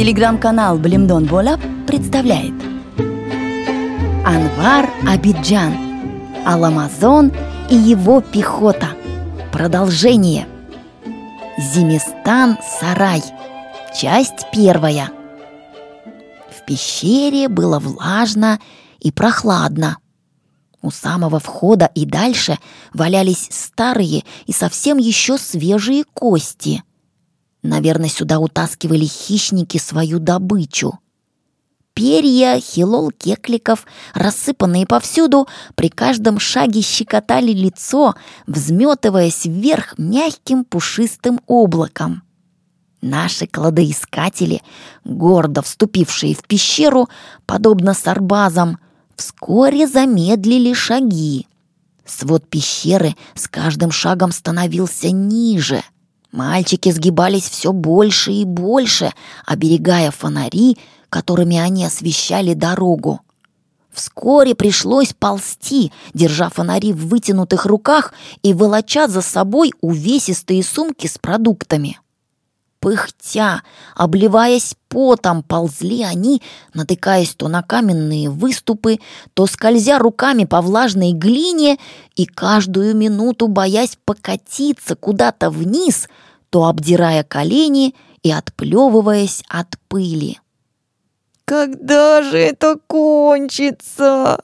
Телеграм-канал Блимдон Бола представляет. Анвар Абиджан Аламазон и его пехота. Продолжение. Зимистан Сарай. Часть первая. В пещере было влажно и прохладно. У самого входа и дальше валялись старые и совсем еще свежие кости – Наверное, сюда утаскивали хищники свою добычу. Перья, хилол кекликов, рассыпанные повсюду, при каждом шаге щекотали лицо, взметываясь вверх мягким пушистым облаком. Наши кладоискатели, гордо вступившие в пещеру, подобно сарбазам, вскоре замедлили шаги. Свод пещеры с каждым шагом становился ниже — Мальчики сгибались все больше и больше, оберегая фонари, которыми они освещали дорогу. Вскоре пришлось ползти, держа фонари в вытянутых руках и волоча за собой увесистые сумки с продуктами. Пыхтя, обливаясь потом, ползли они, натыкаясь то на каменные выступы, то скользя руками по влажной глине и каждую минуту боясь покатиться куда-то вниз, то обдирая колени и отплевываясь от пыли. «Когда же это кончится?»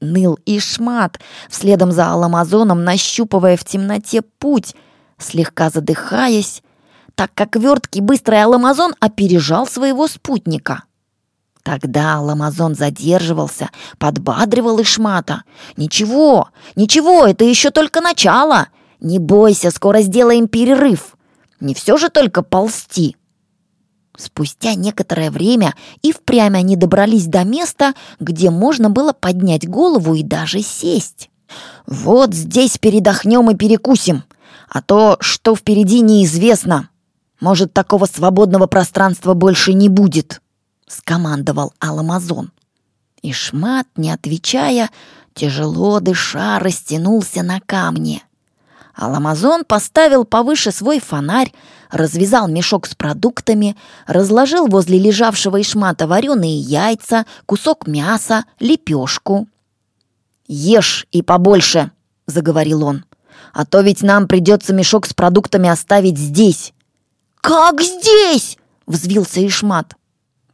Ныл Ишмат, вследом за Аламазоном, нащупывая в темноте путь, слегка задыхаясь, так как верткий быстрый Аламазон опережал своего спутника. Тогда Аламазон задерживался, подбадривал Ишмата. «Ничего, ничего, это еще только начало! Не бойся, скоро сделаем перерыв! Не все же только ползти!» Спустя некоторое время и впрямь они добрались до места, где можно было поднять голову и даже сесть. «Вот здесь передохнем и перекусим, а то, что впереди, неизвестно», может, такого свободного пространства больше не будет», — скомандовал Аламазон. И Шмат, не отвечая, тяжело дыша, растянулся на камне. Аламазон поставил повыше свой фонарь, развязал мешок с продуктами, разложил возле лежавшего Ишмата вареные яйца, кусок мяса, лепешку. «Ешь и побольше», — заговорил он, — «а то ведь нам придется мешок с продуктами оставить здесь. «Как здесь?» — взвился Ишмат.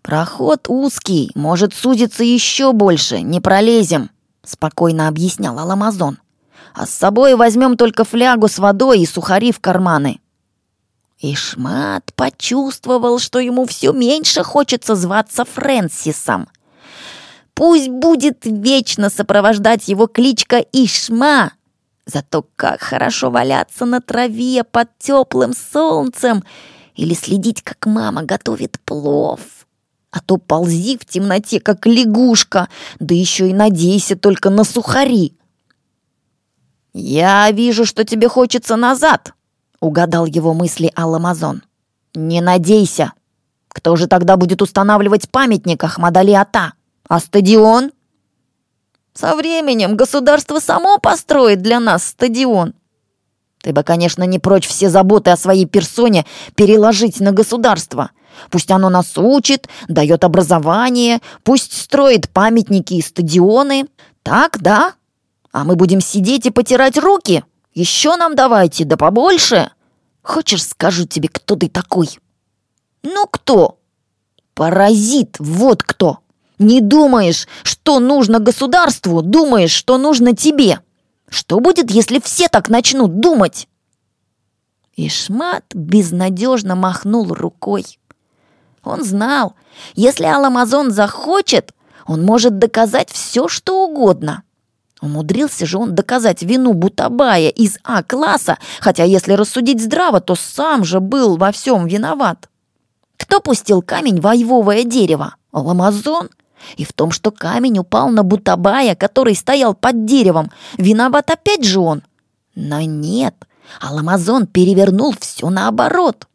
«Проход узкий, может судиться еще больше, не пролезем», — спокойно объяснял Аламазон. «А с собой возьмем только флягу с водой и сухари в карманы». Ишмат почувствовал, что ему все меньше хочется зваться Фрэнсисом. Пусть будет вечно сопровождать его кличка Ишма, Зато как хорошо валяться на траве под теплым солнцем или следить, как мама готовит плов. А то ползи в темноте, как лягушка, да еще и надейся только на сухари. «Я вижу, что тебе хочется назад», — угадал его мысли Аламазон. «Не надейся. Кто же тогда будет устанавливать памятник Ахмадали Ата? А стадион?» «Со временем государство само построит для нас стадион. Ты бы, конечно, не прочь все заботы о своей персоне переложить на государство. Пусть оно нас учит, дает образование, пусть строит памятники и стадионы. Так, да? А мы будем сидеть и потирать руки? Еще нам давайте, да побольше. Хочешь, скажу тебе, кто ты такой? Ну, кто? Паразит, вот кто. Не думаешь, что нужно государству, думаешь, что нужно тебе. Что будет, если все так начнут думать?» Ишмат безнадежно махнул рукой. Он знал, если Аламазон захочет, он может доказать все, что угодно. Умудрился же он доказать вину Бутабая из А-класса, хотя, если рассудить здраво, то сам же был во всем виноват. Кто пустил камень в айвовое дерево? Аламазон? И в том, что камень упал на Бутабая, который стоял под деревом, виноват опять же он. Но нет, Аламазон перевернул все наоборот.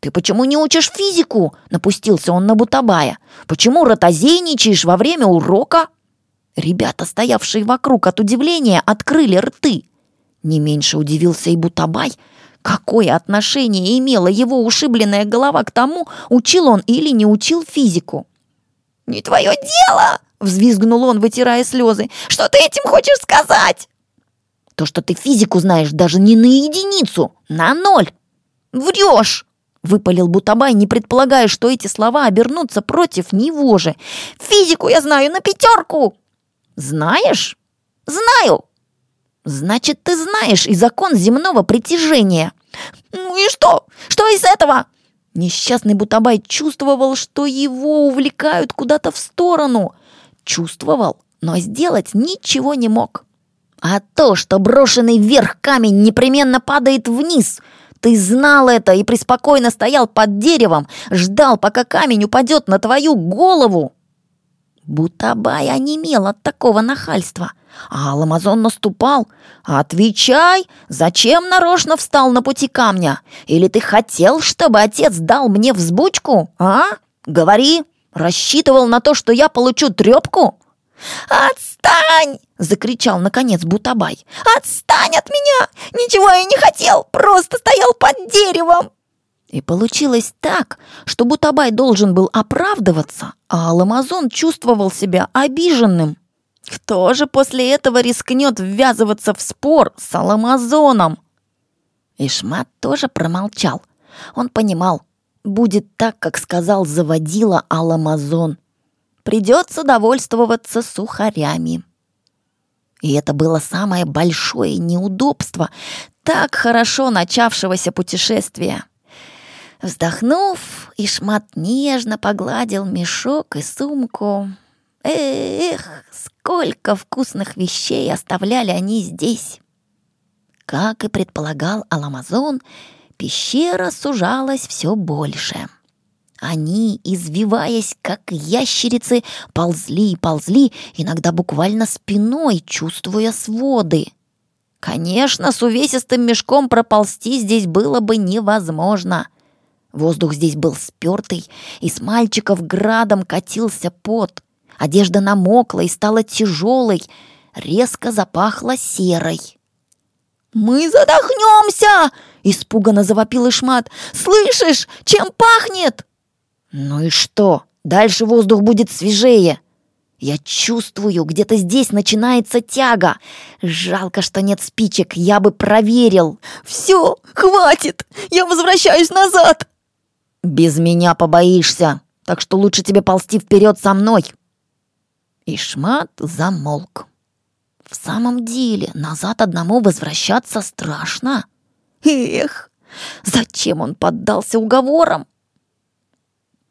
«Ты почему не учишь физику?» — напустился он на Бутабая. «Почему ротозейничаешь во время урока?» Ребята, стоявшие вокруг от удивления, открыли рты. Не меньше удивился и Бутабай. Какое отношение имела его ушибленная голова к тому, учил он или не учил физику? «Не твое дело!» — взвизгнул он, вытирая слезы. «Что ты этим хочешь сказать?» «То, что ты физику знаешь даже не на единицу, на ноль!» «Врешь!» — выпалил Бутабай, не предполагая, что эти слова обернутся против него же. «Физику я знаю на пятерку!» «Знаешь?» «Знаю!» «Значит, ты знаешь и закон земного притяжения!» «Ну и что? Что из этого?» Несчастный Бутабай чувствовал, что его увлекают куда-то в сторону. Чувствовал, но сделать ничего не мог. А то, что брошенный вверх камень непременно падает вниз, ты знал это и преспокойно стоял под деревом, ждал, пока камень упадет на твою голову. Бутабай онемел от такого нахальства, а Аламазон наступал. «Отвечай, зачем нарочно встал на пути камня? Или ты хотел, чтобы отец дал мне взбучку, а? Говори, рассчитывал на то, что я получу трепку?» «Отстань!» — закричал наконец Бутабай. «Отстань от меня! Ничего я не хотел, просто стоял под деревом!» И получилось так, что Бутабай должен был оправдываться, а Аламазон чувствовал себя обиженным. Кто же после этого рискнет ввязываться в спор с Аламазоном? Ишмат тоже промолчал. Он понимал, будет так, как сказал заводила Аламазон. Придется довольствоваться сухарями. И это было самое большое неудобство так хорошо начавшегося путешествия. Вздохнув, Ишмат нежно погладил мешок и сумку. Эх, сколько вкусных вещей оставляли они здесь! Как и предполагал Аламазон, пещера сужалась все больше. Они, извиваясь, как ящерицы, ползли и ползли, иногда буквально спиной, чувствуя своды. Конечно, с увесистым мешком проползти здесь было бы невозможно. Воздух здесь был спертый, и с мальчиков градом катился пот. Одежда намокла и стала тяжелой, резко запахло серой. «Мы задохнемся!» — испуганно завопил Ишмат. «Слышишь, чем пахнет?» «Ну и что? Дальше воздух будет свежее!» Я чувствую, где-то здесь начинается тяга. Жалко, что нет спичек, я бы проверил. Все, хватит, я возвращаюсь назад. Без меня побоишься, так что лучше тебе ползти вперед со мной. Ишмат замолк. В самом деле, назад одному возвращаться страшно. Эх, зачем он поддался уговорам?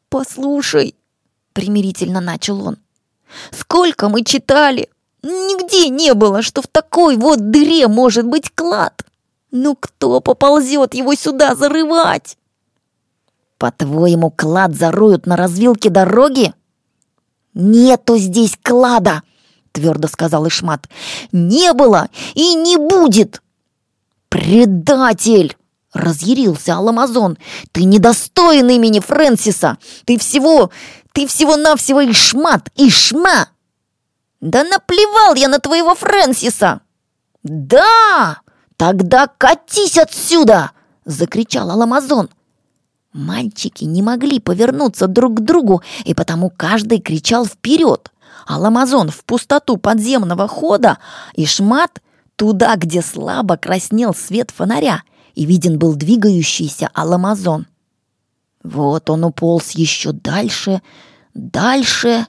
«Послушай», — примирительно начал он, — «сколько мы читали! Нигде не было, что в такой вот дыре может быть клад! Ну кто поползет его сюда зарывать?» «По-твоему, клад зароют на развилке дороги?» «Нету здесь клада!» — твердо сказал Ишмат. «Не было и не будет!» «Предатель!» — разъярился Аламазон. «Ты недостоин имени Фрэнсиса! Ты всего... ты всего-навсего Ишмат! Ишма!» «Да наплевал я на твоего Фрэнсиса!» «Да! Тогда катись отсюда!» — закричал Аламазон. Мальчики не могли повернуться друг к другу, и потому каждый кричал вперед. А Ламазон в пустоту подземного хода и Шмат туда, где слабо краснел свет фонаря, и виден был двигающийся Аламазон. Вот он уполз еще дальше, дальше,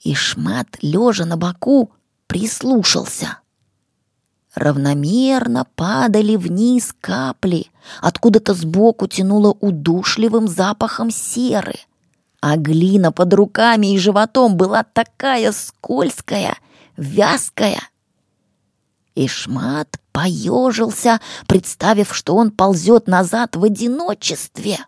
и Шмат, лежа на боку, прислушался. Равномерно падали вниз капли, откуда-то сбоку тянуло удушливым запахом серы. А глина под руками и животом была такая скользкая, вязкая. Ишмат поежился, представив, что он ползет назад в одиночестве.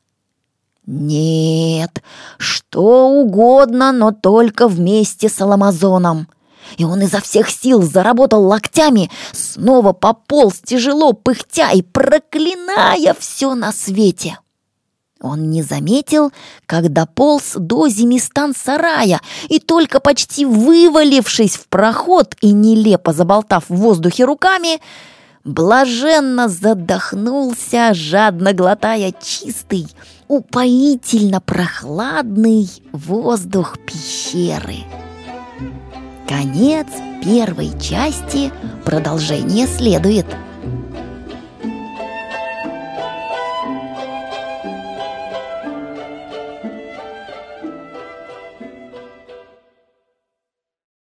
Нет, что угодно, но только вместе с Аламазоном — и он изо всех сил заработал локтями, снова пополз тяжело, пыхтя и проклиная все на свете. Он не заметил, когда полз до зимистан сарая, и только почти вывалившись в проход и нелепо заболтав в воздухе руками, блаженно задохнулся, жадно глотая чистый, упоительно прохладный воздух пещеры. Конец первой части, продолжение следует.